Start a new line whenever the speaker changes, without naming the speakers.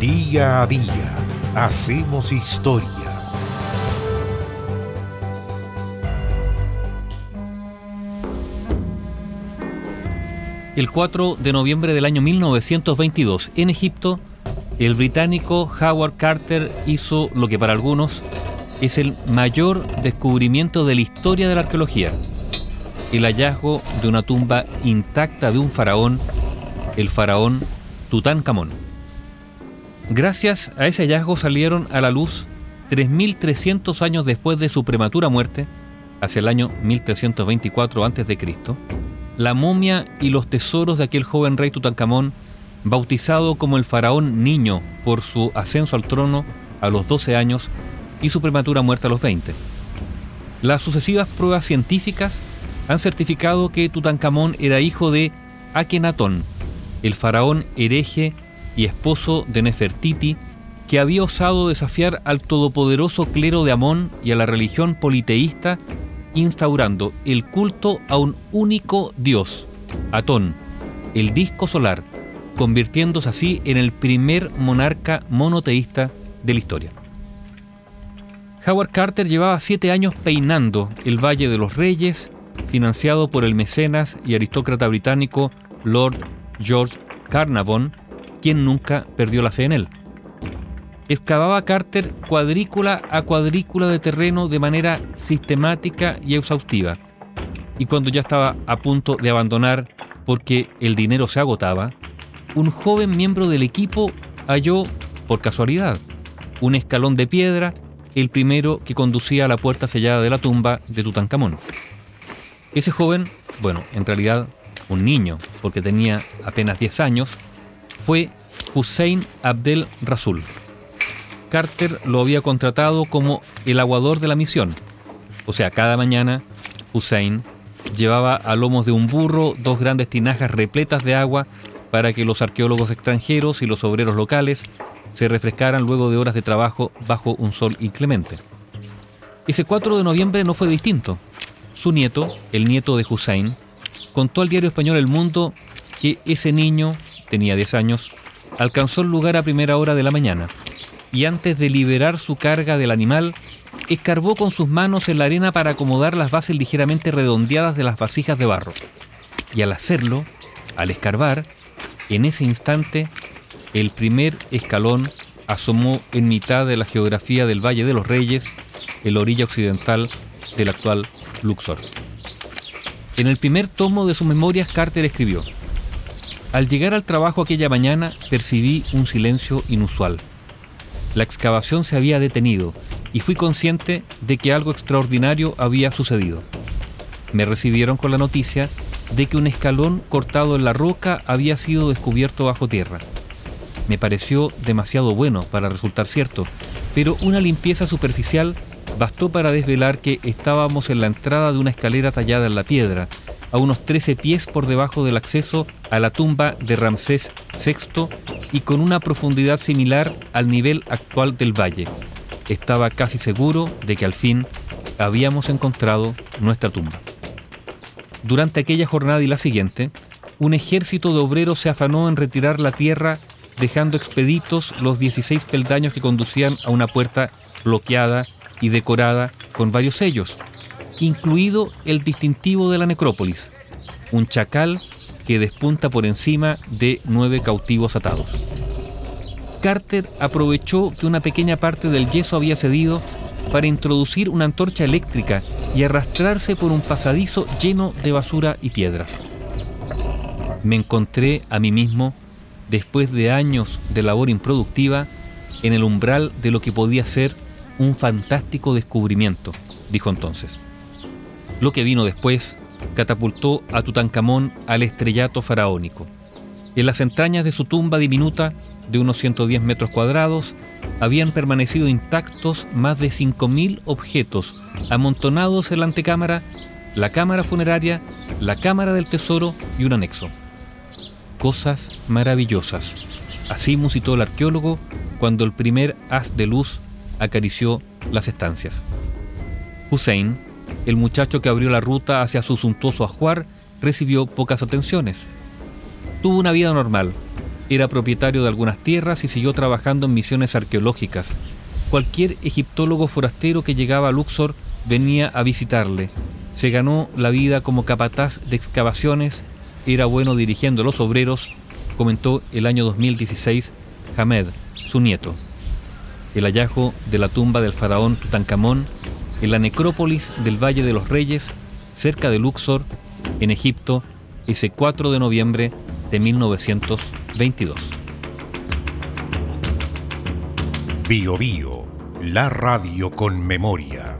Día a día hacemos historia.
El 4 de noviembre del año 1922, en Egipto, el británico Howard Carter hizo lo que para algunos es el mayor descubrimiento de la historia de la arqueología, el hallazgo de una tumba intacta de un faraón, el faraón Tutankamón. Gracias a ese hallazgo salieron a la luz 3.300 años después de su prematura muerte, hacia el año 1324 a.C., la momia y los tesoros de aquel joven rey Tutankamón, bautizado como el faraón niño por su ascenso al trono a los 12 años y su prematura muerte a los 20. Las sucesivas pruebas científicas han certificado que Tutankamón era hijo de Akenatón, el faraón hereje y esposo de Nefertiti, que había osado desafiar al todopoderoso clero de Amón y a la religión politeísta, instaurando el culto a un único dios, Atón, el disco solar, convirtiéndose así en el primer monarca monoteísta de la historia. Howard Carter llevaba siete años peinando el Valle de los Reyes, financiado por el mecenas y aristócrata británico Lord George Carnarvon, quien nunca perdió la fe en él. Excavaba Carter cuadrícula a cuadrícula de terreno de manera sistemática y exhaustiva. Y cuando ya estaba a punto de abandonar porque el dinero se agotaba, un joven miembro del equipo halló, por casualidad, un escalón de piedra, el primero que conducía a la puerta sellada de la tumba de Tutankamón. Ese joven, bueno, en realidad un niño, porque tenía apenas 10 años, fue Hussein Abdel Rasul. Carter lo había contratado como el aguador de la misión. O sea, cada mañana Hussein llevaba a lomos de un burro dos grandes tinajas repletas de agua para que los arqueólogos extranjeros y los obreros locales se refrescaran luego de horas de trabajo bajo un sol inclemente. Ese 4 de noviembre no fue distinto. Su nieto, el nieto de Hussein, contó al diario español El Mundo que ese niño tenía 10 años, alcanzó el lugar a primera hora de la mañana y antes de liberar su carga del animal, escarbó con sus manos en la arena para acomodar las bases ligeramente redondeadas de las vasijas de barro. Y al hacerlo, al escarbar, en ese instante, el primer escalón asomó en mitad de la geografía del Valle de los Reyes, en la orilla occidental del actual Luxor. En el primer tomo de sus memorias, Carter escribió, al llegar al trabajo aquella mañana percibí un silencio inusual. La excavación se había detenido y fui consciente de que algo extraordinario había sucedido. Me recibieron con la noticia de que un escalón cortado en la roca había sido descubierto bajo tierra. Me pareció demasiado bueno para resultar cierto, pero una limpieza superficial bastó para desvelar que estábamos en la entrada de una escalera tallada en la piedra, a unos 13 pies por debajo del acceso a la tumba de Ramsés VI y con una profundidad similar al nivel actual del valle. Estaba casi seguro de que al fin habíamos encontrado nuestra tumba. Durante aquella jornada y la siguiente, un ejército de obreros se afanó en retirar la tierra dejando expeditos los 16 peldaños que conducían a una puerta bloqueada y decorada con varios sellos, incluido el distintivo de la necrópolis, un chacal que despunta por encima de nueve cautivos atados. Carter aprovechó que una pequeña parte del yeso había cedido para introducir una antorcha eléctrica y arrastrarse por un pasadizo lleno de basura y piedras. Me encontré a mí mismo, después de años de labor improductiva, en el umbral de lo que podía ser un fantástico descubrimiento, dijo entonces. Lo que vino después catapultó a Tutankamón al estrellato faraónico. En las entrañas de su tumba diminuta, de unos 110 metros cuadrados, habían permanecido intactos más de 5.000 objetos amontonados en la antecámara, la cámara funeraria, la cámara del tesoro y un anexo. Cosas maravillosas. Así musitó el arqueólogo cuando el primer haz de luz acarició las estancias. Hussein, el muchacho que abrió la ruta hacia su suntuoso ajuar recibió pocas atenciones. Tuvo una vida normal, Era propietario de algunas tierras y siguió trabajando en misiones arqueológicas. Cualquier egiptólogo forastero que llegaba a Luxor venía a visitarle. Se ganó la vida como capataz de excavaciones, era bueno dirigiendo a los obreros, comentó el año 2016 Hamed, su nieto. El hallazgo de la tumba del faraón Tutankamón en la necrópolis del Valle de los Reyes, cerca de Luxor, en Egipto, ese 4 de noviembre de 1922.
Bio Bio, la radio con memoria.